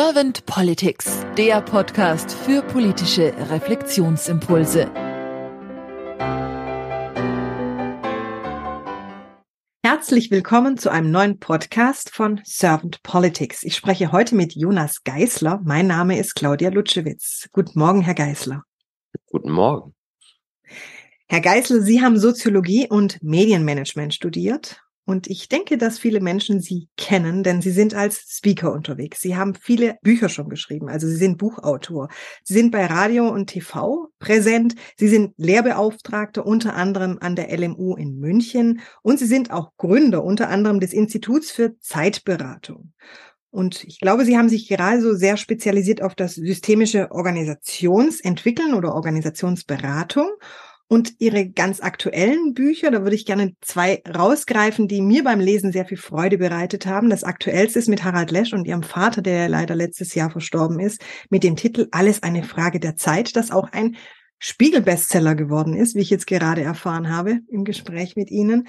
Servant Politics, der Podcast für politische Reflexionsimpulse. Herzlich willkommen zu einem neuen Podcast von Servant Politics. Ich spreche heute mit Jonas Geisler. Mein Name ist Claudia Lutschewitz. Guten Morgen, Herr Geisler. Guten Morgen. Herr Geisler, Sie haben Soziologie und Medienmanagement studiert und ich denke, dass viele Menschen Sie kennen, denn Sie sind als Speaker unterwegs. Sie haben viele Bücher schon geschrieben, also Sie sind Buchautor. Sie sind bei Radio und TV präsent. Sie sind Lehrbeauftragter unter anderem an der LMU in München und Sie sind auch Gründer unter anderem des Instituts für Zeitberatung. Und ich glaube, Sie haben sich gerade so sehr spezialisiert auf das systemische Organisationsentwickeln oder Organisationsberatung. Und ihre ganz aktuellen Bücher, da würde ich gerne zwei rausgreifen, die mir beim Lesen sehr viel Freude bereitet haben. Das aktuellste ist mit Harald Lesch und ihrem Vater, der leider letztes Jahr verstorben ist, mit dem Titel Alles eine Frage der Zeit, das auch ein Spiegel-Bestseller geworden ist, wie ich jetzt gerade erfahren habe im Gespräch mit Ihnen.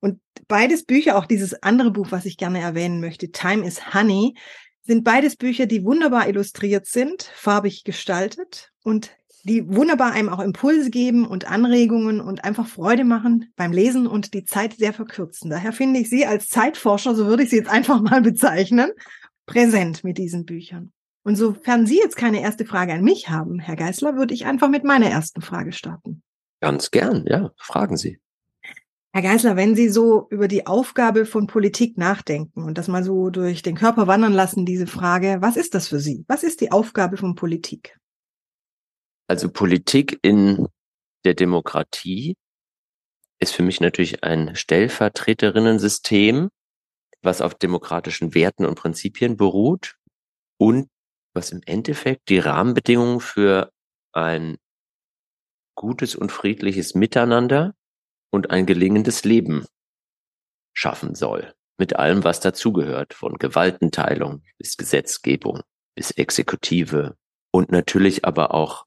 Und beides Bücher, auch dieses andere Buch, was ich gerne erwähnen möchte, Time is Honey, sind beides Bücher, die wunderbar illustriert sind, farbig gestaltet und die wunderbar einem auch Impulse geben und Anregungen und einfach Freude machen beim Lesen und die Zeit sehr verkürzen. Daher finde ich Sie als Zeitforscher, so würde ich Sie jetzt einfach mal bezeichnen, präsent mit diesen Büchern. Und sofern Sie jetzt keine erste Frage an mich haben, Herr Geißler, würde ich einfach mit meiner ersten Frage starten. Ganz gern, ja, fragen Sie. Herr Geißler, wenn Sie so über die Aufgabe von Politik nachdenken und das mal so durch den Körper wandern lassen, diese Frage, was ist das für Sie? Was ist die Aufgabe von Politik? Also Politik in der Demokratie ist für mich natürlich ein Stellvertreterinnensystem, was auf demokratischen Werten und Prinzipien beruht und was im Endeffekt die Rahmenbedingungen für ein gutes und friedliches Miteinander und ein gelingendes Leben schaffen soll. Mit allem, was dazugehört, von Gewaltenteilung bis Gesetzgebung bis Exekutive und natürlich aber auch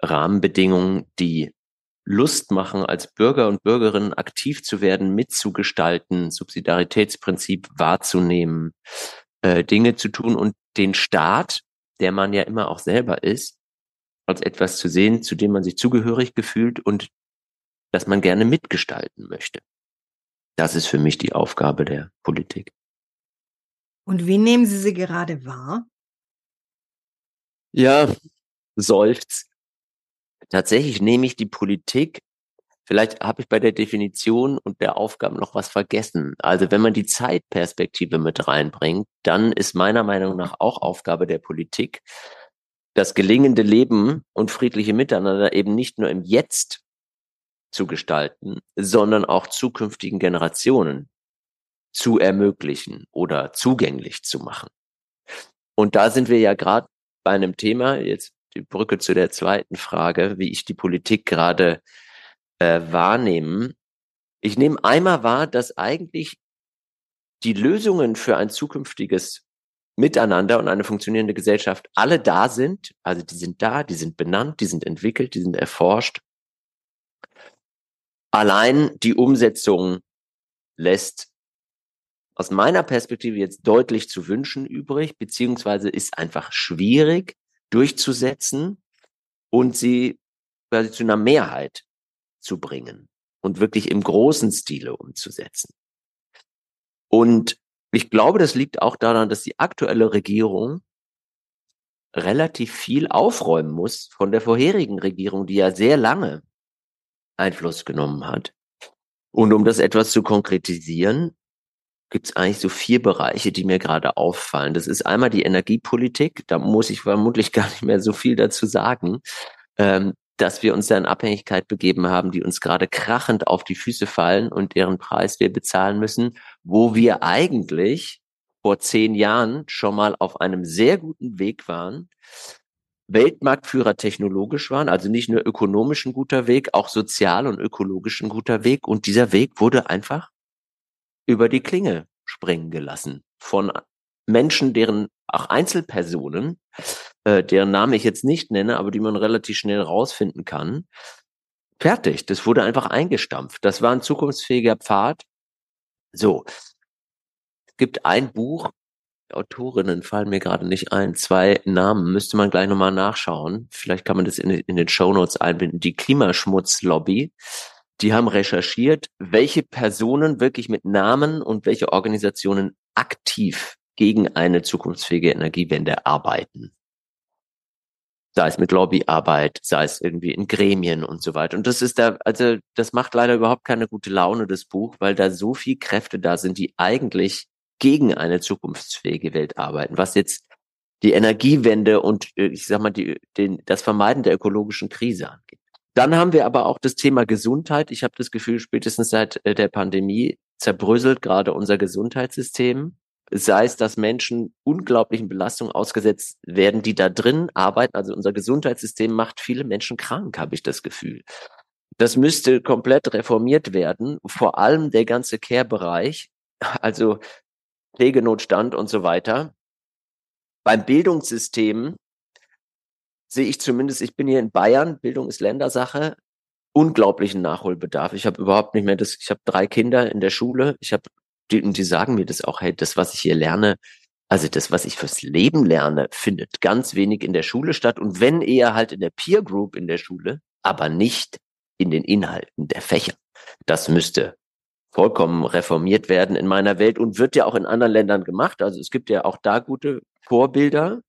Rahmenbedingungen, die Lust machen, als Bürger und Bürgerinnen aktiv zu werden, mitzugestalten, Subsidiaritätsprinzip wahrzunehmen, äh, Dinge zu tun und den Staat, der man ja immer auch selber ist, als etwas zu sehen, zu dem man sich zugehörig gefühlt und das man gerne mitgestalten möchte. Das ist für mich die Aufgabe der Politik. Und wie nehmen Sie sie gerade wahr? Ja, seufzt tatsächlich nehme ich die Politik, vielleicht habe ich bei der Definition und der Aufgaben noch was vergessen. Also wenn man die Zeitperspektive mit reinbringt, dann ist meiner Meinung nach auch Aufgabe der Politik, das gelingende Leben und friedliche Miteinander eben nicht nur im Jetzt zu gestalten, sondern auch zukünftigen Generationen zu ermöglichen oder zugänglich zu machen. Und da sind wir ja gerade bei einem Thema, jetzt die Brücke zu der zweiten Frage, wie ich die Politik gerade äh, wahrnehme. Ich nehme einmal wahr, dass eigentlich die Lösungen für ein zukünftiges Miteinander und eine funktionierende Gesellschaft alle da sind. Also die sind da, die sind benannt, die sind entwickelt, die sind erforscht. Allein die Umsetzung lässt aus meiner Perspektive jetzt deutlich zu wünschen übrig, beziehungsweise ist einfach schwierig, durchzusetzen und sie quasi zu einer Mehrheit zu bringen und wirklich im großen Stile umzusetzen. Und ich glaube, das liegt auch daran, dass die aktuelle Regierung relativ viel aufräumen muss von der vorherigen Regierung, die ja sehr lange Einfluss genommen hat. Und um das etwas zu konkretisieren, gibt es eigentlich so vier Bereiche, die mir gerade auffallen. Das ist einmal die Energiepolitik. Da muss ich vermutlich gar nicht mehr so viel dazu sagen, ähm, dass wir uns da in Abhängigkeit begeben haben, die uns gerade krachend auf die Füße fallen und deren Preis wir bezahlen müssen, wo wir eigentlich vor zehn Jahren schon mal auf einem sehr guten Weg waren, Weltmarktführer technologisch waren, also nicht nur ökonomisch ein guter Weg, auch sozial und ökologisch ein guter Weg. Und dieser Weg wurde einfach über die Klinge springen gelassen von Menschen, deren auch Einzelpersonen, äh, deren Name ich jetzt nicht nenne, aber die man relativ schnell rausfinden kann. Fertig. Das wurde einfach eingestampft. Das war ein zukunftsfähiger Pfad. So. Es gibt ein Buch, Autorinnen fallen mir gerade nicht ein. Zwei Namen müsste man gleich nochmal nachschauen. Vielleicht kann man das in, in den Shownotes einbinden. Die Klimaschmutzlobby. Die haben recherchiert, welche Personen wirklich mit Namen und welche Organisationen aktiv gegen eine zukunftsfähige Energiewende arbeiten sei es mit Lobbyarbeit, sei es irgendwie in Gremien und so weiter. Und das ist da, also das macht leider überhaupt keine gute Laune, das Buch, weil da so viel Kräfte da sind, die eigentlich gegen eine zukunftsfähige Welt arbeiten, was jetzt die Energiewende und äh, ich sag mal die, den, das Vermeiden der ökologischen Krise angeht. Dann haben wir aber auch das Thema Gesundheit. Ich habe das Gefühl, spätestens seit äh, der Pandemie zerbröselt gerade unser Gesundheitssystem sei es, dass Menschen unglaublichen Belastungen ausgesetzt werden, die da drin arbeiten. Also unser Gesundheitssystem macht viele Menschen krank, habe ich das Gefühl. Das müsste komplett reformiert werden, vor allem der ganze Care-Bereich, also Pflegenotstand und so weiter. Beim Bildungssystem sehe ich zumindest, ich bin hier in Bayern, Bildung ist Ländersache, unglaublichen Nachholbedarf. Ich habe überhaupt nicht mehr das, ich habe drei Kinder in der Schule, ich habe die, und die sagen mir das auch, hey, das, was ich hier lerne, also das, was ich fürs Leben lerne, findet ganz wenig in der Schule statt und wenn eher halt in der Peer Group in der Schule, aber nicht in den Inhalten der Fächer. Das müsste vollkommen reformiert werden in meiner Welt und wird ja auch in anderen Ländern gemacht. Also es gibt ja auch da gute Vorbilder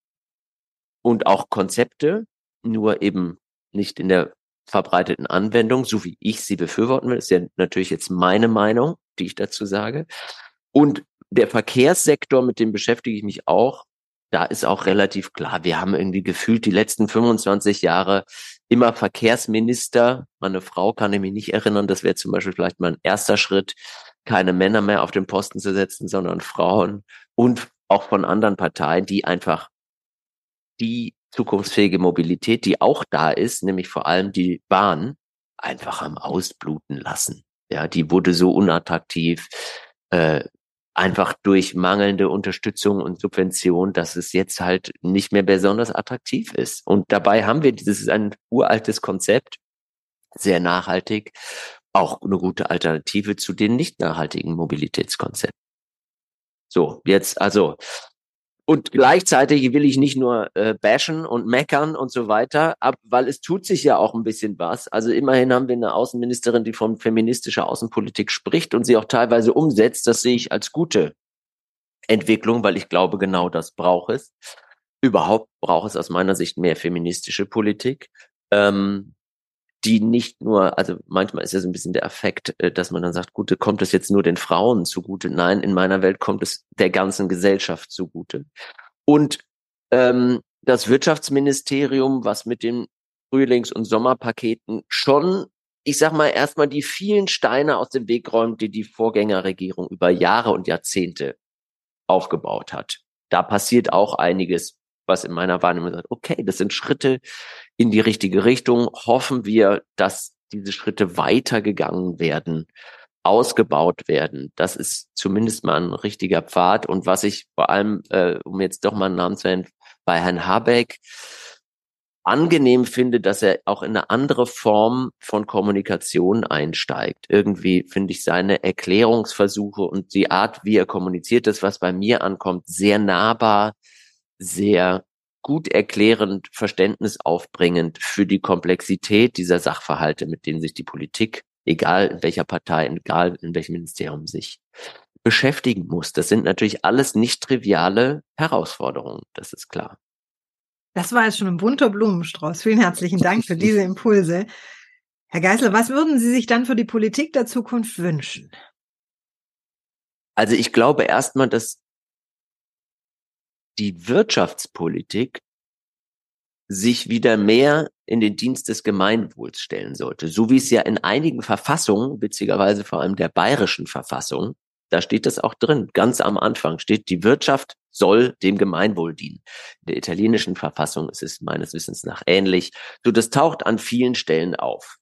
und auch Konzepte, nur eben nicht in der verbreiteten Anwendung, so wie ich sie befürworten will. Das ist ja natürlich jetzt meine Meinung, die ich dazu sage. Und der Verkehrssektor, mit dem beschäftige ich mich auch. Da ist auch relativ klar, wir haben irgendwie gefühlt die letzten 25 Jahre immer Verkehrsminister. Meine Frau kann ich mich nicht erinnern. Das wäre zum Beispiel vielleicht mein erster Schritt, keine Männer mehr auf den Posten zu setzen, sondern Frauen und auch von anderen Parteien, die einfach die zukunftsfähige Mobilität, die auch da ist, nämlich vor allem die Bahn, einfach am Ausbluten lassen. Ja, die wurde so unattraktiv, äh, einfach durch mangelnde Unterstützung und Subvention, dass es jetzt halt nicht mehr besonders attraktiv ist. Und dabei haben wir dieses ist ein uraltes Konzept, sehr nachhaltig, auch eine gute Alternative zu den nicht nachhaltigen Mobilitätskonzepten. So, jetzt also und gleichzeitig will ich nicht nur äh, bashen und meckern und so weiter, ab, weil es tut sich ja auch ein bisschen was. Also immerhin haben wir eine Außenministerin, die von feministischer Außenpolitik spricht und sie auch teilweise umsetzt. Das sehe ich als gute Entwicklung, weil ich glaube, genau das braucht es. Überhaupt braucht es aus meiner Sicht mehr feministische Politik. Ähm, die nicht nur, also manchmal ist ja so ein bisschen der Effekt, äh, dass man dann sagt, gut, kommt es jetzt nur den Frauen zugute? Nein, in meiner Welt kommt es der ganzen Gesellschaft zugute. Und ähm, das Wirtschaftsministerium, was mit den Frühlings- und Sommerpaketen schon, ich sag mal, erstmal die vielen Steine aus dem Weg räumt, die die Vorgängerregierung über Jahre und Jahrzehnte aufgebaut hat. Da passiert auch einiges was in meiner Wahrnehmung sagt, okay, das sind Schritte in die richtige Richtung. Hoffen wir, dass diese Schritte weitergegangen werden, ausgebaut werden. Das ist zumindest mal ein richtiger Pfad. Und was ich vor allem, äh, um jetzt doch mal einen Namen zu nennen, bei Herrn Habeck angenehm finde, dass er auch in eine andere Form von Kommunikation einsteigt. Irgendwie finde ich seine Erklärungsversuche und die Art, wie er kommuniziert, das, was bei mir ankommt, sehr nahbar, sehr gut erklärend, verständnisaufbringend für die Komplexität dieser Sachverhalte, mit denen sich die Politik, egal in welcher Partei, egal in welchem Ministerium sich beschäftigen muss. Das sind natürlich alles nicht triviale Herausforderungen, das ist klar. Das war jetzt schon ein bunter Blumenstrauß. Vielen herzlichen Dank für diese Impulse. Herr Geisler, was würden Sie sich dann für die Politik der Zukunft wünschen? Also ich glaube erstmal, dass die Wirtschaftspolitik sich wieder mehr in den Dienst des Gemeinwohls stellen sollte. So wie es ja in einigen Verfassungen, witzigerweise vor allem der bayerischen Verfassung, da steht das auch drin. Ganz am Anfang steht, die Wirtschaft soll dem Gemeinwohl dienen. In der italienischen Verfassung ist es meines Wissens nach ähnlich. So, das taucht an vielen Stellen auf.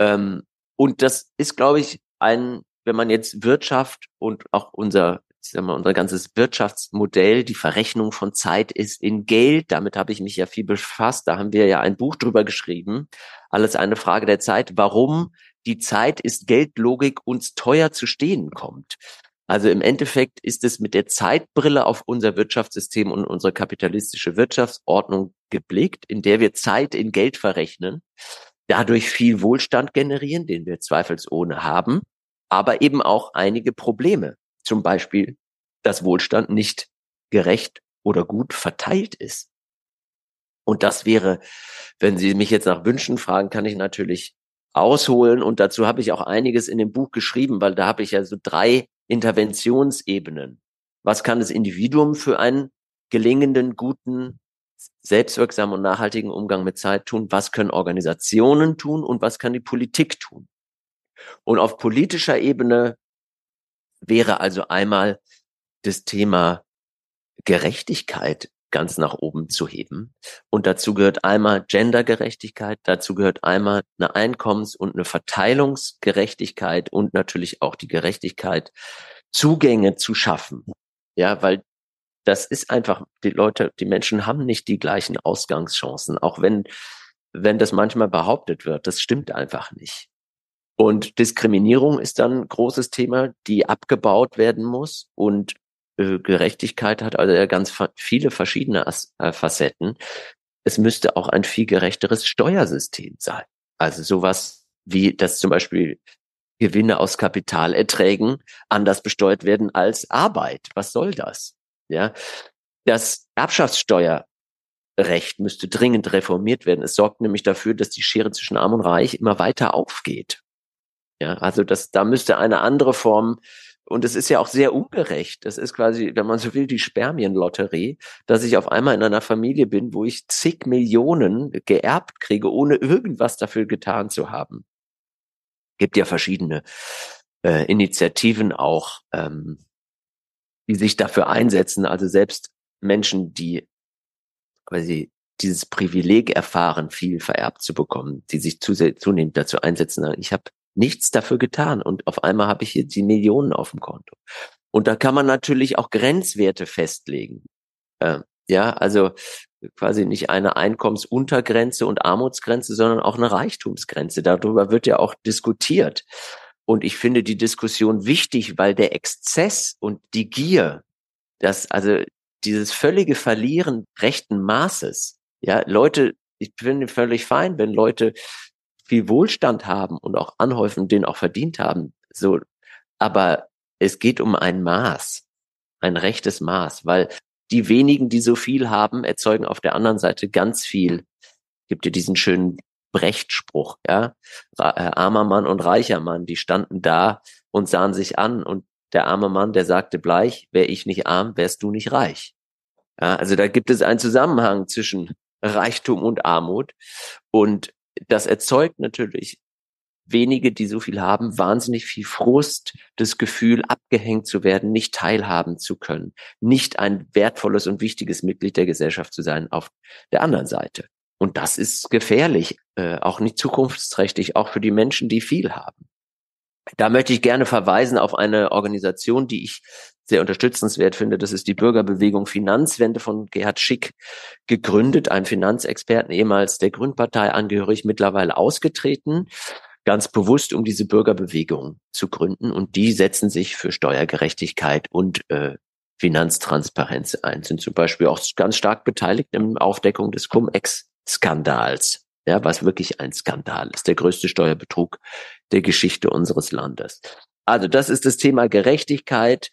Ähm, und das ist, glaube ich, ein, wenn man jetzt Wirtschaft und auch unser ich sag mal, unser ganzes Wirtschaftsmodell, die Verrechnung von Zeit ist in Geld. Damit habe ich mich ja viel befasst. Da haben wir ja ein Buch drüber geschrieben. Alles eine Frage der Zeit. Warum die Zeit ist Geldlogik uns teuer zu stehen kommt. Also im Endeffekt ist es mit der Zeitbrille auf unser Wirtschaftssystem und unsere kapitalistische Wirtschaftsordnung geblickt, in der wir Zeit in Geld verrechnen, dadurch viel Wohlstand generieren, den wir zweifelsohne haben, aber eben auch einige Probleme. Zum Beispiel, dass Wohlstand nicht gerecht oder gut verteilt ist. Und das wäre, wenn Sie mich jetzt nach Wünschen fragen, kann ich natürlich ausholen. Und dazu habe ich auch einiges in dem Buch geschrieben, weil da habe ich ja so drei Interventionsebenen. Was kann das Individuum für einen gelingenden, guten, selbstwirksamen und nachhaltigen Umgang mit Zeit tun? Was können Organisationen tun und was kann die Politik tun? Und auf politischer Ebene wäre also einmal das Thema Gerechtigkeit ganz nach oben zu heben. Und dazu gehört einmal Gendergerechtigkeit, dazu gehört einmal eine Einkommens- und eine Verteilungsgerechtigkeit und natürlich auch die Gerechtigkeit, Zugänge zu schaffen. Ja, weil das ist einfach, die Leute, die Menschen haben nicht die gleichen Ausgangschancen, auch wenn, wenn das manchmal behauptet wird. Das stimmt einfach nicht. Und Diskriminierung ist dann ein großes Thema, die abgebaut werden muss. Und äh, Gerechtigkeit hat also ganz viele verschiedene As äh, Facetten. Es müsste auch ein viel gerechteres Steuersystem sein. Also sowas wie, dass zum Beispiel Gewinne aus Kapitalerträgen anders besteuert werden als Arbeit. Was soll das? Ja, das Erbschaftssteuerrecht müsste dringend reformiert werden. Es sorgt nämlich dafür, dass die Schere zwischen Arm und Reich immer weiter aufgeht. Ja, also das, da müsste eine andere Form und es ist ja auch sehr ungerecht. Das ist quasi, wenn man so will, die Spermienlotterie, dass ich auf einmal in einer Familie bin, wo ich zig Millionen geerbt kriege, ohne irgendwas dafür getan zu haben. Gibt ja verschiedene äh, Initiativen auch, ähm, die sich dafür einsetzen. Also selbst Menschen, die sie dieses Privileg erfahren, viel vererbt zu bekommen, die sich zunehmend dazu einsetzen. Ich habe nichts dafür getan und auf einmal habe ich hier die Millionen auf dem Konto. Und da kann man natürlich auch Grenzwerte festlegen. Äh, ja, also quasi nicht eine Einkommensuntergrenze und Armutsgrenze, sondern auch eine Reichtumsgrenze. Darüber wird ja auch diskutiert. Und ich finde die Diskussion wichtig, weil der Exzess und die Gier, das, also dieses völlige Verlieren rechten Maßes, ja, Leute, ich finde völlig fein, wenn Leute viel Wohlstand haben und auch anhäufen, den auch verdient haben. So, aber es geht um ein Maß, ein rechtes Maß, weil die wenigen, die so viel haben, erzeugen auf der anderen Seite ganz viel. Gibt ja diesen schönen Brechtspruch, ja. Äh, armer Mann und reicher Mann, die standen da und sahen sich an und der arme Mann, der sagte bleich, wär ich nicht arm, wärst du nicht reich. Ja, also da gibt es einen Zusammenhang zwischen Reichtum und Armut und das erzeugt natürlich wenige, die so viel haben, wahnsinnig viel Frust, das Gefühl, abgehängt zu werden, nicht teilhaben zu können, nicht ein wertvolles und wichtiges Mitglied der Gesellschaft zu sein auf der anderen Seite. Und das ist gefährlich, äh, auch nicht zukunftsträchtig, auch für die Menschen, die viel haben. Da möchte ich gerne verweisen auf eine Organisation, die ich sehr unterstützenswert finde. Das ist die Bürgerbewegung Finanzwende von Gerhard Schick gegründet, ein Finanzexperten, ehemals der Gründpartei angehörig, mittlerweile ausgetreten, ganz bewusst, um diese Bürgerbewegung zu gründen. Und die setzen sich für Steuergerechtigkeit und äh, Finanztransparenz ein, sind zum Beispiel auch ganz stark beteiligt der Aufdeckung des Cum-Ex-Skandals. Ja, was wirklich ein Skandal ist, der größte Steuerbetrug der Geschichte unseres Landes. Also das ist das Thema Gerechtigkeit,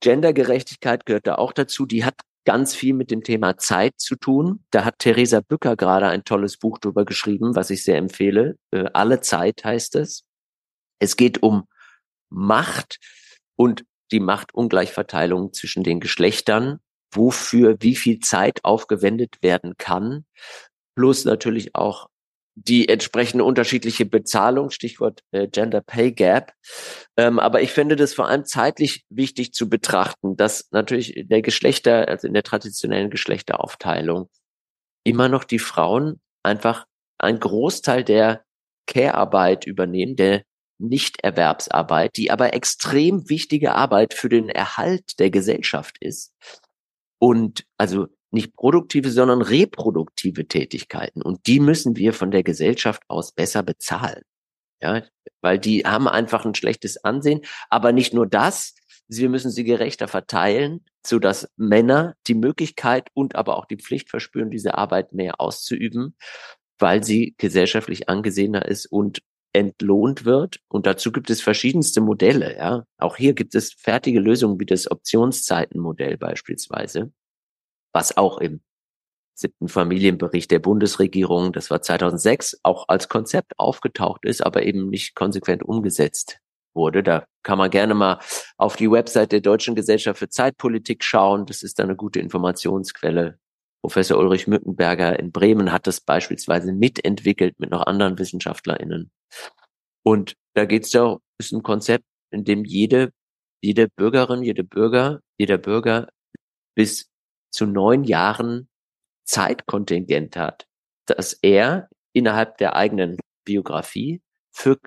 Gendergerechtigkeit gehört da auch dazu. Die hat ganz viel mit dem Thema Zeit zu tun. Da hat Theresa Bücker gerade ein tolles Buch drüber geschrieben, was ich sehr empfehle. Äh, Alle Zeit heißt es. Es geht um Macht und die Machtungleichverteilung zwischen den Geschlechtern, wofür wie viel Zeit aufgewendet werden kann, plus natürlich auch die entsprechende unterschiedliche Bezahlung, Stichwort äh, Gender Pay Gap. Ähm, aber ich finde das vor allem zeitlich wichtig zu betrachten, dass natürlich in der Geschlechter, also in der traditionellen Geschlechteraufteilung, immer noch die Frauen einfach einen Großteil der Care-Arbeit übernehmen, der Nichterwerbsarbeit, die aber extrem wichtige Arbeit für den Erhalt der Gesellschaft ist. Und also nicht produktive, sondern reproduktive Tätigkeiten. Und die müssen wir von der Gesellschaft aus besser bezahlen. Ja, weil die haben einfach ein schlechtes Ansehen. Aber nicht nur das. wir müssen sie gerechter verteilen, so dass Männer die Möglichkeit und aber auch die Pflicht verspüren, diese Arbeit mehr auszuüben, weil sie gesellschaftlich angesehener ist und entlohnt wird. Und dazu gibt es verschiedenste Modelle. Ja, auch hier gibt es fertige Lösungen wie das Optionszeitenmodell beispielsweise, was auch im siebten Familienbericht der Bundesregierung, das war 2006, auch als Konzept aufgetaucht ist, aber eben nicht konsequent umgesetzt wurde. Da kann man gerne mal auf die Website der Deutschen Gesellschaft für Zeitpolitik schauen. Das ist eine gute Informationsquelle. Professor Ulrich Mückenberger in Bremen hat das beispielsweise mitentwickelt mit noch anderen WissenschaftlerInnen. Und da geht es ja, ist ein Konzept, in dem jede, jede Bürgerin, jede Bürger, jeder Bürger bis zu neun Jahren Zeitkontingent hat, dass er innerhalb der eigenen Biografie für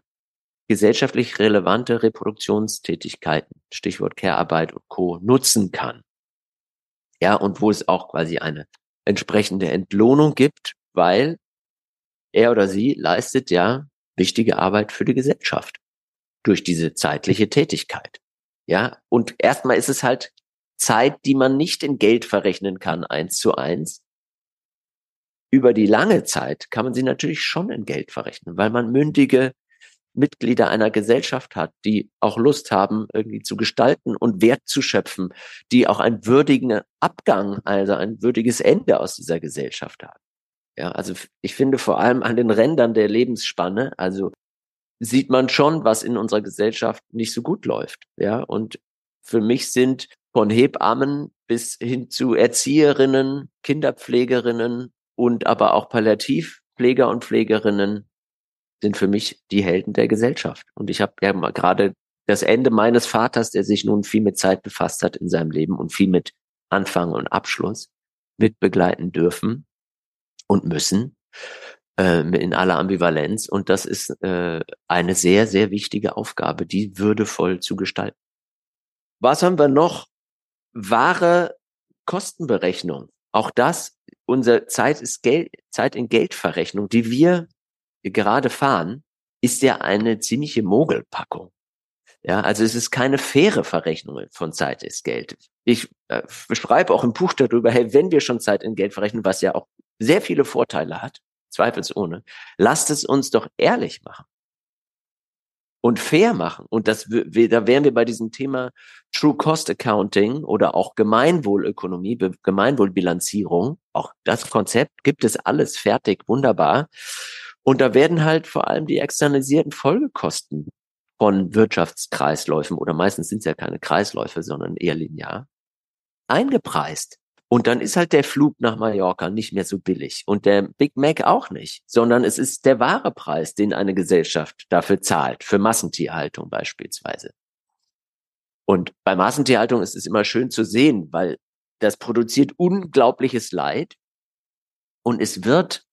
gesellschaftlich relevante Reproduktionstätigkeiten, Stichwort Care-Arbeit und Co. nutzen kann. Ja, und wo es auch quasi eine entsprechende Entlohnung gibt, weil er oder sie leistet ja wichtige Arbeit für die Gesellschaft durch diese zeitliche Tätigkeit. Ja, und erstmal ist es halt Zeit, die man nicht in Geld verrechnen kann, eins zu eins. Über die lange Zeit kann man sie natürlich schon in Geld verrechnen, weil man mündige Mitglieder einer Gesellschaft hat, die auch Lust haben, irgendwie zu gestalten und Wert zu schöpfen, die auch einen würdigen Abgang, also ein würdiges Ende aus dieser Gesellschaft haben. Ja, also ich finde vor allem an den Rändern der Lebensspanne, also sieht man schon, was in unserer Gesellschaft nicht so gut läuft. Ja, und für mich sind von Hebammen bis hin zu Erzieherinnen, Kinderpflegerinnen und aber auch Palliativpfleger und Pflegerinnen sind für mich die Helden der Gesellschaft. Und ich habe ja mal gerade das Ende meines Vaters, der sich nun viel mit Zeit befasst hat in seinem Leben und viel mit Anfang und Abschluss mitbegleiten dürfen und müssen äh, in aller Ambivalenz. Und das ist äh, eine sehr, sehr wichtige Aufgabe, die würdevoll zu gestalten. Was haben wir noch? Wahre Kostenberechnung. Auch das, unsere Zeit ist Geld, Zeit in Geldverrechnung, die wir gerade fahren, ist ja eine ziemliche Mogelpackung. Ja, also es ist keine faire Verrechnung von Zeit ist Geld. Ich äh, beschreibe auch im Buch darüber, hey, wenn wir schon Zeit in Geld verrechnen, was ja auch sehr viele Vorteile hat, zweifelsohne, lasst es uns doch ehrlich machen und fair machen. Und das, da wären wir bei diesem Thema True Cost Accounting oder auch Gemeinwohlökonomie, Gemeinwohlbilanzierung. Auch das Konzept gibt es alles fertig, wunderbar. Und da werden halt vor allem die externalisierten Folgekosten von Wirtschaftskreisläufen oder meistens sind es ja keine Kreisläufe, sondern eher linear, eingepreist. Und dann ist halt der Flug nach Mallorca nicht mehr so billig und der Big Mac auch nicht, sondern es ist der wahre Preis, den eine Gesellschaft dafür zahlt, für Massentierhaltung beispielsweise. Und bei Massentierhaltung ist es immer schön zu sehen, weil das produziert unglaubliches Leid und es wird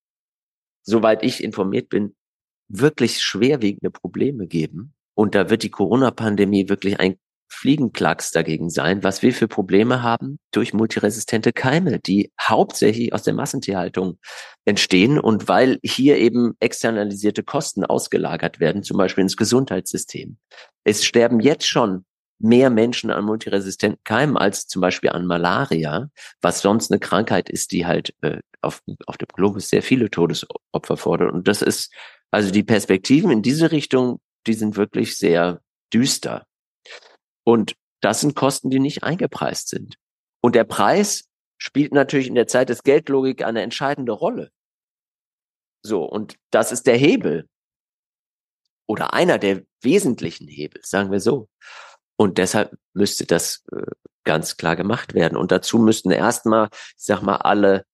soweit ich informiert bin, wirklich schwerwiegende Probleme geben. Und da wird die Corona-Pandemie wirklich ein Fliegenklacks dagegen sein, was wir für Probleme haben durch multiresistente Keime, die hauptsächlich aus der Massentierhaltung entstehen und weil hier eben externalisierte Kosten ausgelagert werden, zum Beispiel ins Gesundheitssystem. Es sterben jetzt schon mehr Menschen an multiresistenten Keimen als zum Beispiel an Malaria, was sonst eine Krankheit ist, die halt äh, auf, auf dem Globus sehr viele Todesopfer fordert. Und das ist, also die Perspektiven in diese Richtung, die sind wirklich sehr düster. Und das sind Kosten, die nicht eingepreist sind. Und der Preis spielt natürlich in der Zeit des Geldlogik eine entscheidende Rolle. So, und das ist der Hebel. Oder einer der wesentlichen Hebel, sagen wir so. Und deshalb müsste das äh, ganz klar gemacht werden. Und dazu müssten erstmal, ich sag mal, alle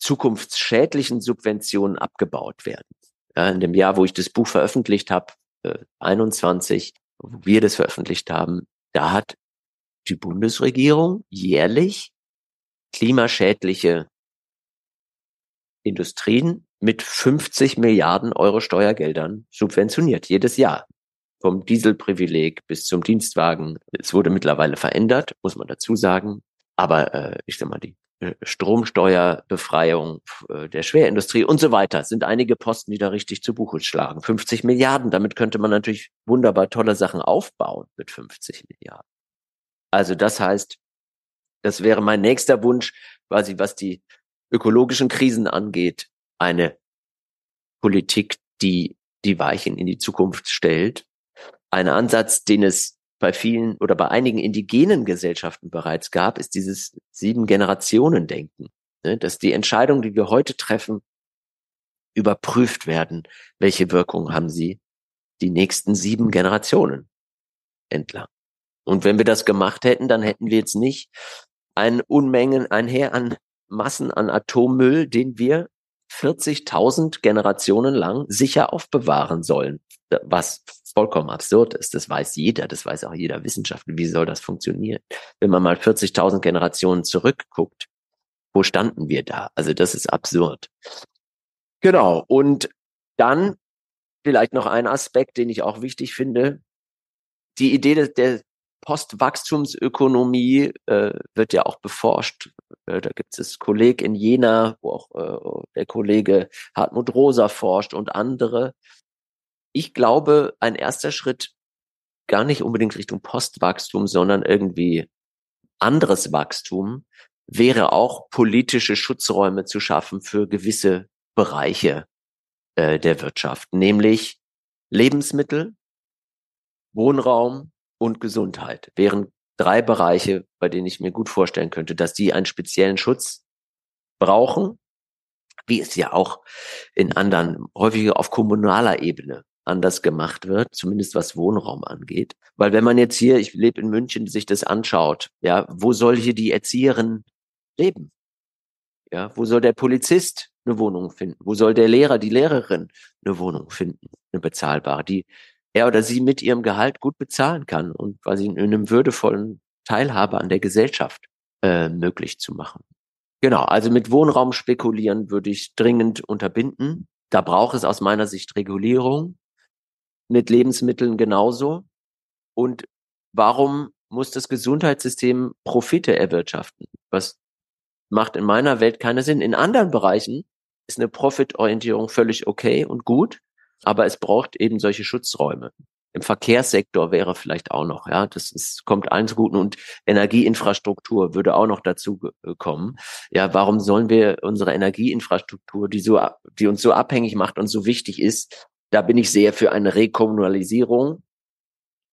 zukunftsschädlichen Subventionen abgebaut werden. Ja, in dem Jahr, wo ich das Buch veröffentlicht habe, äh, 21, wo wir das veröffentlicht haben, da hat die Bundesregierung jährlich klimaschädliche Industrien mit 50 Milliarden Euro Steuergeldern subventioniert, jedes Jahr vom Dieselprivileg bis zum Dienstwagen. Es wurde mittlerweile verändert, muss man dazu sagen. Aber äh, ich sag mal, die Stromsteuerbefreiung äh, der Schwerindustrie und so weiter sind einige Posten, die da richtig zu Buche schlagen. 50 Milliarden, damit könnte man natürlich wunderbar tolle Sachen aufbauen mit 50 Milliarden. Also das heißt, das wäre mein nächster Wunsch, quasi was die ökologischen Krisen angeht, eine Politik, die die Weichen in die Zukunft stellt. Ein Ansatz, den es bei vielen oder bei einigen indigenen Gesellschaften bereits gab, ist dieses Sieben-Generationen-Denken. Ne? Dass die Entscheidungen, die wir heute treffen, überprüft werden. Welche Wirkung haben sie die nächsten sieben Generationen entlang? Und wenn wir das gemacht hätten, dann hätten wir jetzt nicht ein Unmengen, ein Heer an Massen an Atommüll, den wir 40.000 Generationen lang sicher aufbewahren sollen, was vollkommen absurd ist. Das weiß jeder, das weiß auch jeder Wissenschaftler. Wie soll das funktionieren? Wenn man mal 40.000 Generationen zurückguckt, wo standen wir da? Also das ist absurd. Genau. Und dann vielleicht noch ein Aspekt, den ich auch wichtig finde. Die Idee der, der Postwachstumsökonomie äh, wird ja auch beforscht. Äh, da gibt es Kolleg in Jena, wo auch äh, der Kollege Hartmut Rosa forscht und andere. Ich glaube, ein erster Schritt gar nicht unbedingt Richtung Postwachstum, sondern irgendwie anderes Wachstum wäre auch politische Schutzräume zu schaffen für gewisse Bereiche äh, der Wirtschaft, nämlich Lebensmittel, Wohnraum, und Gesundheit wären drei Bereiche, bei denen ich mir gut vorstellen könnte, dass die einen speziellen Schutz brauchen, wie es ja auch in anderen, häufiger auf kommunaler Ebene anders gemacht wird, zumindest was Wohnraum angeht. Weil wenn man jetzt hier, ich lebe in München, sich das anschaut, ja, wo soll hier die Erzieherin leben? Ja, wo soll der Polizist eine Wohnung finden? Wo soll der Lehrer, die Lehrerin eine Wohnung finden, eine bezahlbare? Die er oder sie mit ihrem Gehalt gut bezahlen kann und quasi in einem würdevollen Teilhabe an der Gesellschaft äh, möglich zu machen. Genau, also mit Wohnraum spekulieren würde ich dringend unterbinden. Da braucht es aus meiner Sicht Regulierung. Mit Lebensmitteln genauso. Und warum muss das Gesundheitssystem Profite erwirtschaften? Was macht in meiner Welt keinen Sinn. In anderen Bereichen ist eine Profitorientierung völlig okay und gut. Aber es braucht eben solche Schutzräume. Im Verkehrssektor wäre vielleicht auch noch, ja, das ist, kommt allen zu guten und Energieinfrastruktur würde auch noch dazu äh, kommen. Ja, warum sollen wir unsere Energieinfrastruktur, die so, die uns so abhängig macht und so wichtig ist, da bin ich sehr für eine Rekommunalisierung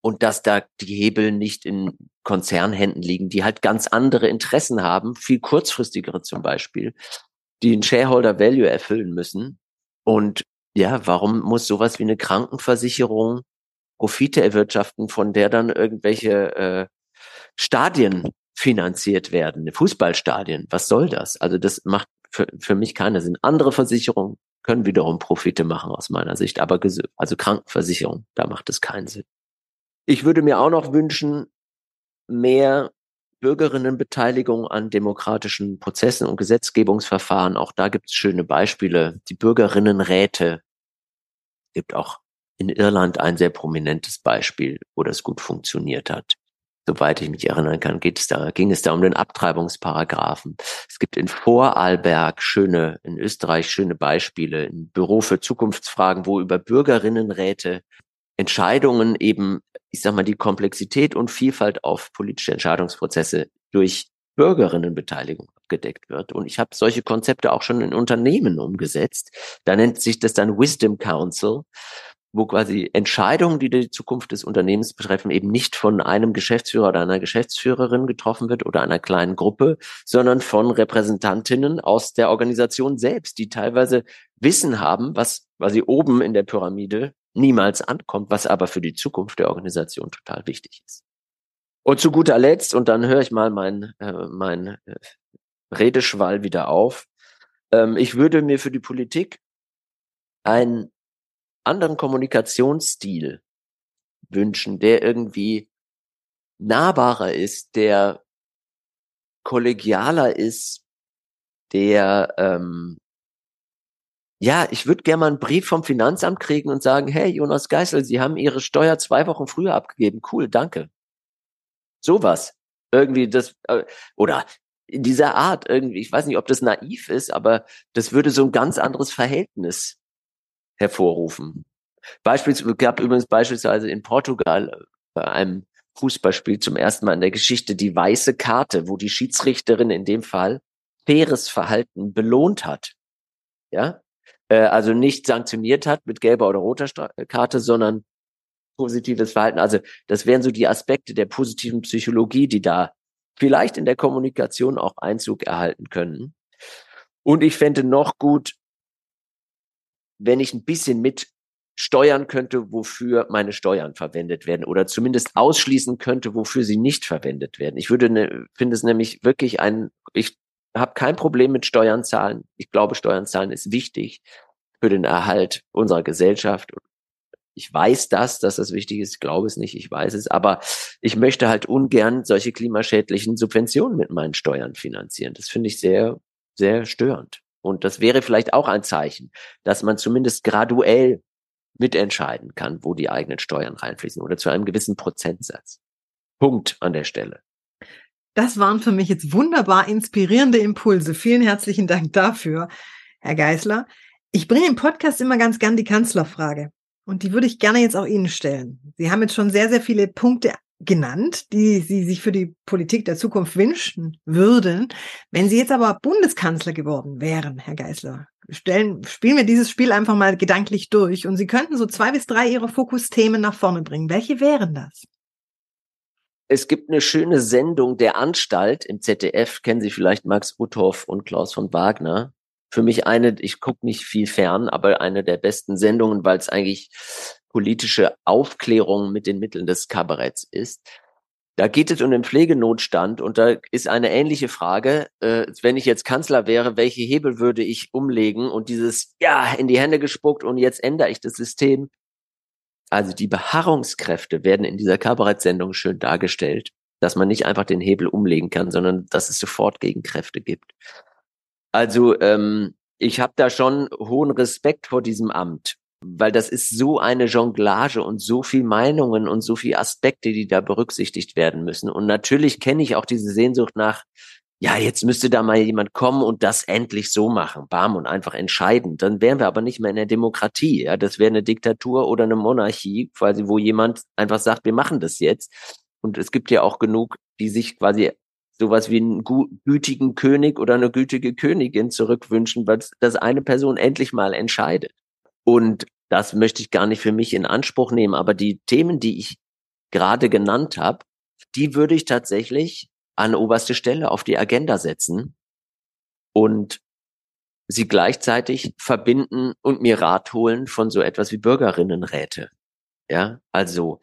und dass da die Hebel nicht in Konzernhänden liegen, die halt ganz andere Interessen haben, viel kurzfristigere zum Beispiel, die den Shareholder Value erfüllen müssen. Und ja, warum muss sowas wie eine Krankenversicherung Profite erwirtschaften, von der dann irgendwelche äh, Stadien finanziert werden, Fußballstadien? Was soll das? Also das macht für, für mich keinen Sinn. Andere Versicherungen können wiederum Profite machen aus meiner Sicht, aber also Krankenversicherung, da macht es keinen Sinn. Ich würde mir auch noch wünschen, mehr Bürgerinnenbeteiligung an demokratischen Prozessen und Gesetzgebungsverfahren. Auch da gibt es schöne Beispiele. Die Bürgerinnenräte gibt auch in Irland ein sehr prominentes Beispiel, wo das gut funktioniert hat. Soweit ich mich erinnern kann, geht es da, ging es da um den Abtreibungsparagraphen. Es gibt in Vorarlberg schöne, in Österreich schöne Beispiele, ein Büro für Zukunftsfragen, wo über Bürgerinnenräte Entscheidungen eben, ich sag mal, die Komplexität und Vielfalt auf politische Entscheidungsprozesse durch Bürgerinnenbeteiligung abgedeckt wird. Und ich habe solche Konzepte auch schon in Unternehmen umgesetzt. Da nennt sich das dann Wisdom Council, wo quasi Entscheidungen, die die Zukunft des Unternehmens betreffen, eben nicht von einem Geschäftsführer oder einer Geschäftsführerin getroffen wird oder einer kleinen Gruppe, sondern von Repräsentantinnen aus der Organisation selbst, die teilweise Wissen haben, was quasi oben in der Pyramide niemals ankommt, was aber für die Zukunft der Organisation total wichtig ist. Und zu guter Letzt, und dann höre ich mal mein, äh, mein äh, Redeschwall wieder auf, ähm, ich würde mir für die Politik einen anderen Kommunikationsstil wünschen, der irgendwie nahbarer ist, der kollegialer ist, der ähm, ja, ich würde gerne mal einen Brief vom Finanzamt kriegen und sagen, hey, Jonas Geißel, Sie haben Ihre Steuer zwei Wochen früher abgegeben. Cool, danke. Sowas. Irgendwie das, äh, oder in dieser Art irgendwie, ich weiß nicht, ob das naiv ist, aber das würde so ein ganz anderes Verhältnis hervorrufen. Beispielsweise, gab übrigens beispielsweise in Portugal äh, bei einem Fußballspiel zum ersten Mal in der Geschichte die weiße Karte, wo die Schiedsrichterin in dem Fall faires Verhalten belohnt hat. Ja, äh, also nicht sanktioniert hat mit gelber oder roter Karte, sondern positives Verhalten. Also das wären so die Aspekte der positiven Psychologie, die da vielleicht in der Kommunikation auch Einzug erhalten können. Und ich fände noch gut, wenn ich ein bisschen mit steuern könnte, wofür meine Steuern verwendet werden oder zumindest ausschließen könnte, wofür sie nicht verwendet werden. Ich würde ne, finde es nämlich wirklich ein, ich habe kein Problem mit Steuern zahlen. Ich glaube, Steuern zahlen ist wichtig für den Erhalt unserer Gesellschaft. Ich weiß das, dass das wichtig ist. Ich glaube es nicht, ich weiß es. Aber ich möchte halt ungern solche klimaschädlichen Subventionen mit meinen Steuern finanzieren. Das finde ich sehr, sehr störend. Und das wäre vielleicht auch ein Zeichen, dass man zumindest graduell mitentscheiden kann, wo die eigenen Steuern reinfließen oder zu einem gewissen Prozentsatz. Punkt an der Stelle. Das waren für mich jetzt wunderbar inspirierende Impulse. Vielen herzlichen Dank dafür, Herr Geisler. Ich bringe im Podcast immer ganz gern die Kanzlerfrage. Und die würde ich gerne jetzt auch Ihnen stellen. Sie haben jetzt schon sehr, sehr viele Punkte genannt, die Sie sich für die Politik der Zukunft wünschen würden. Wenn Sie jetzt aber Bundeskanzler geworden wären, Herr Geisler, stellen, spielen wir dieses Spiel einfach mal gedanklich durch und Sie könnten so zwei bis drei Ihrer Fokusthemen nach vorne bringen. Welche wären das? Es gibt eine schöne Sendung der Anstalt im ZDF, kennen Sie vielleicht Max Uthoff und Klaus von Wagner. Für mich eine, ich gucke nicht viel fern, aber eine der besten Sendungen, weil es eigentlich politische Aufklärung mit den Mitteln des Kabaretts ist. Da geht es um den Pflegenotstand und da ist eine ähnliche Frage. Äh, wenn ich jetzt Kanzler wäre, welche Hebel würde ich umlegen und dieses, ja, in die Hände gespuckt und jetzt ändere ich das System. Also die Beharrungskräfte werden in dieser Kabarettsendung schön dargestellt, dass man nicht einfach den Hebel umlegen kann, sondern dass es sofort Gegenkräfte gibt. Also ähm, ich habe da schon hohen Respekt vor diesem Amt, weil das ist so eine Jonglage und so viel Meinungen und so viel Aspekte, die da berücksichtigt werden müssen. Und natürlich kenne ich auch diese Sehnsucht nach, ja, jetzt müsste da mal jemand kommen und das endlich so machen, bam, und einfach entscheiden. Dann wären wir aber nicht mehr in der Demokratie. Ja, das wäre eine Diktatur oder eine Monarchie, quasi, wo jemand einfach sagt, wir machen das jetzt. Und es gibt ja auch genug, die sich quasi sowas wie einen gütigen König oder eine gütige Königin zurückwünschen, weil das eine Person endlich mal entscheidet. Und das möchte ich gar nicht für mich in Anspruch nehmen, aber die Themen, die ich gerade genannt habe, die würde ich tatsächlich an oberste Stelle auf die Agenda setzen und sie gleichzeitig verbinden und mir Rat holen von so etwas wie Bürgerinnenräte. Ja, also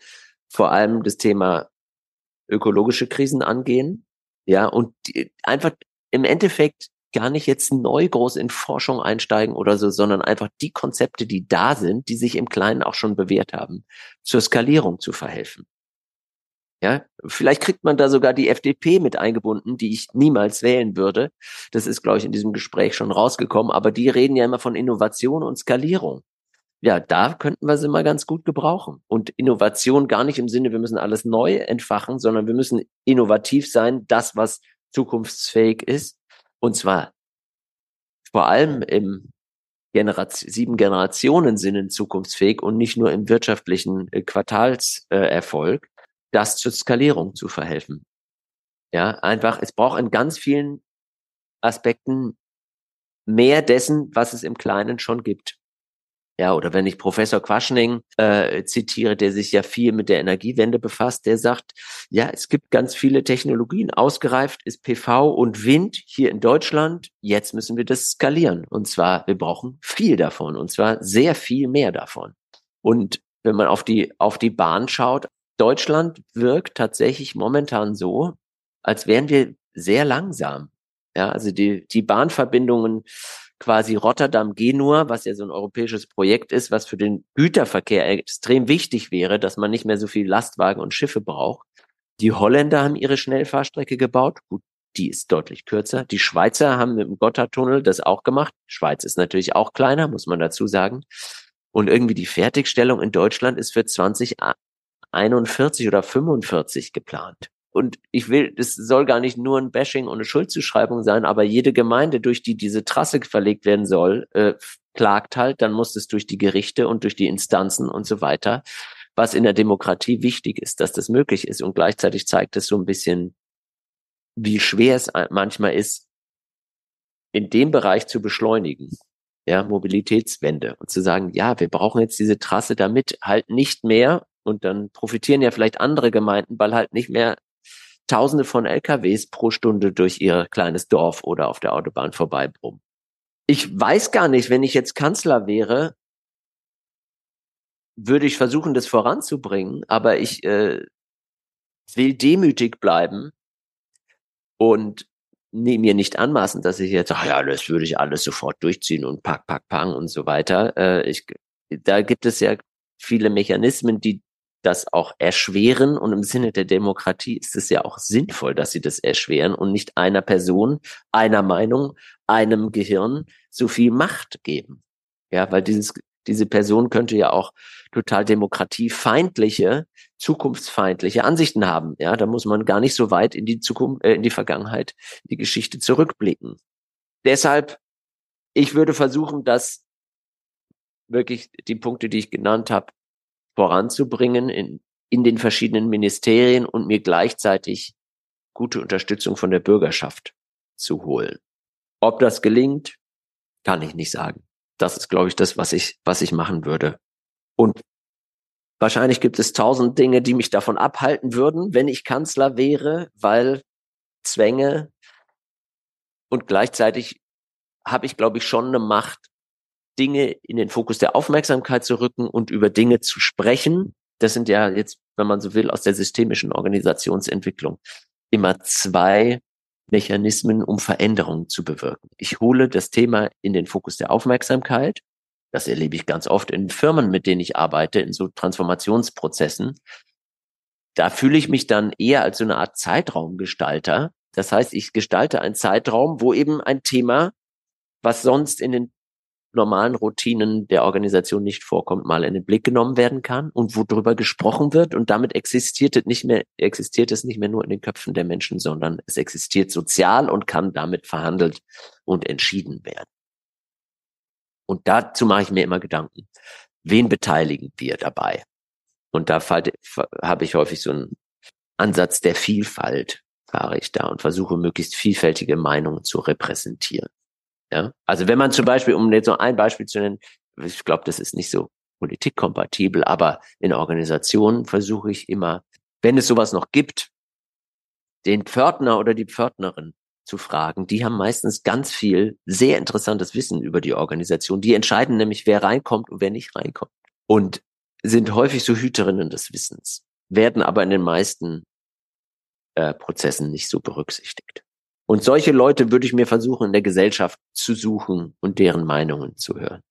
vor allem das Thema ökologische Krisen angehen. Ja, und die, einfach im Endeffekt gar nicht jetzt neu groß in Forschung einsteigen oder so, sondern einfach die Konzepte, die da sind, die sich im Kleinen auch schon bewährt haben, zur Skalierung zu verhelfen. Ja, vielleicht kriegt man da sogar die FDP mit eingebunden, die ich niemals wählen würde. Das ist, glaube ich, in diesem Gespräch schon rausgekommen. Aber die reden ja immer von Innovation und Skalierung. Ja, da könnten wir sie mal ganz gut gebrauchen. Und Innovation gar nicht im Sinne, wir müssen alles neu entfachen, sondern wir müssen innovativ sein, das, was zukunftsfähig ist. Und zwar vor allem im Generation, sieben Generationen Sinnen zukunftsfähig und nicht nur im wirtschaftlichen äh, Quartalserfolg. Äh, das zur Skalierung zu verhelfen. Ja, einfach, es braucht in ganz vielen Aspekten mehr dessen, was es im Kleinen schon gibt. Ja, oder wenn ich Professor Quaschning äh, zitiere, der sich ja viel mit der Energiewende befasst, der sagt, ja, es gibt ganz viele Technologien. Ausgereift ist PV und Wind hier in Deutschland. Jetzt müssen wir das skalieren. Und zwar, wir brauchen viel davon. Und zwar sehr viel mehr davon. Und wenn man auf die, auf die Bahn schaut, Deutschland wirkt tatsächlich momentan so, als wären wir sehr langsam. Ja, also die, die Bahnverbindungen quasi Rotterdam-Genua, was ja so ein europäisches Projekt ist, was für den Güterverkehr extrem wichtig wäre, dass man nicht mehr so viel Lastwagen und Schiffe braucht. Die Holländer haben ihre Schnellfahrstrecke gebaut. Gut, die ist deutlich kürzer. Die Schweizer haben mit dem Gotthardtunnel das auch gemacht. Schweiz ist natürlich auch kleiner, muss man dazu sagen. Und irgendwie die Fertigstellung in Deutschland ist für 20 41 oder 45 geplant. Und ich will, es soll gar nicht nur ein Bashing und eine Schuldzuschreibung sein, aber jede Gemeinde, durch die diese Trasse verlegt werden soll, äh, klagt halt, dann muss es durch die Gerichte und durch die Instanzen und so weiter. was in der Demokratie wichtig ist, dass das möglich ist. Und gleichzeitig zeigt es so ein bisschen, wie schwer es manchmal ist, in dem Bereich zu beschleunigen. Ja, Mobilitätswende und zu sagen, ja, wir brauchen jetzt diese Trasse damit halt nicht mehr und dann profitieren ja vielleicht andere Gemeinden, weil halt nicht mehr Tausende von LKWs pro Stunde durch ihr kleines Dorf oder auf der Autobahn vorbeibrummen. Ich weiß gar nicht, wenn ich jetzt Kanzler wäre, würde ich versuchen, das voranzubringen, aber ich äh, will demütig bleiben und nee, mir nicht anmaßen, dass ich jetzt, ach ja, das würde ich alles sofort durchziehen und pack, pack, pang und so weiter. Äh, ich, da gibt es ja viele Mechanismen, die das auch erschweren und im Sinne der Demokratie ist es ja auch sinnvoll, dass sie das erschweren und nicht einer Person, einer Meinung, einem Gehirn so viel Macht geben. Ja, weil dieses diese Person könnte ja auch total demokratiefeindliche, zukunftsfeindliche Ansichten haben. Ja, da muss man gar nicht so weit in die Zukunft, äh, in die Vergangenheit, die Geschichte zurückblicken. Deshalb, ich würde versuchen, dass wirklich die Punkte, die ich genannt habe, voranzubringen in, in den verschiedenen Ministerien und mir gleichzeitig gute Unterstützung von der Bürgerschaft zu holen. Ob das gelingt, kann ich nicht sagen das ist, glaube ich, das, was ich, was ich machen würde. Und wahrscheinlich gibt es tausend Dinge, die mich davon abhalten würden, wenn ich Kanzler wäre, weil Zwänge und gleichzeitig habe ich, glaube ich, schon eine Macht, Dinge in den Fokus der Aufmerksamkeit zu rücken und über Dinge zu sprechen. Das sind ja jetzt, wenn man so will, aus der systemischen Organisationsentwicklung immer zwei Mechanismen, um Veränderungen zu bewirken. Ich hole das Thema in den Fokus der Aufmerksamkeit. Das erlebe ich ganz oft in Firmen, mit denen ich arbeite, in so Transformationsprozessen. Da fühle ich mich dann eher als so eine Art Zeitraumgestalter. Das heißt, ich gestalte einen Zeitraum, wo eben ein Thema, was sonst in den normalen Routinen der Organisation nicht vorkommt, mal in den Blick genommen werden kann und wo drüber gesprochen wird und damit existiert es nicht mehr, existiert es nicht mehr nur in den Köpfen der Menschen, sondern es existiert sozial und kann damit verhandelt und entschieden werden. Und dazu mache ich mir immer Gedanken. Wen beteiligen wir dabei? Und da habe ich häufig so einen Ansatz der Vielfalt, fahre ich da und versuche möglichst vielfältige Meinungen zu repräsentieren. Ja? Also wenn man zum Beispiel, um jetzt so ein Beispiel zu nennen, ich glaube, das ist nicht so politikkompatibel, aber in Organisationen versuche ich immer, wenn es sowas noch gibt, den Pförtner oder die Pförtnerin zu fragen. Die haben meistens ganz viel sehr interessantes Wissen über die Organisation. Die entscheiden nämlich, wer reinkommt und wer nicht reinkommt. Und sind häufig so Hüterinnen des Wissens, werden aber in den meisten äh, Prozessen nicht so berücksichtigt. Und solche Leute würde ich mir versuchen, in der Gesellschaft zu suchen und deren Meinungen zu hören.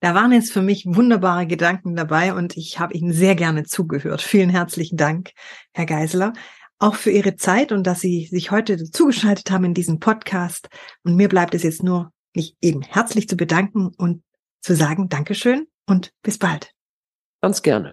Da waren jetzt für mich wunderbare Gedanken dabei und ich habe Ihnen sehr gerne zugehört. Vielen herzlichen Dank, Herr Geisler, auch für Ihre Zeit und dass Sie sich heute zugeschaltet haben in diesem Podcast. Und mir bleibt es jetzt nur, mich eben herzlich zu bedanken und zu sagen Dankeschön und bis bald. Ganz gerne.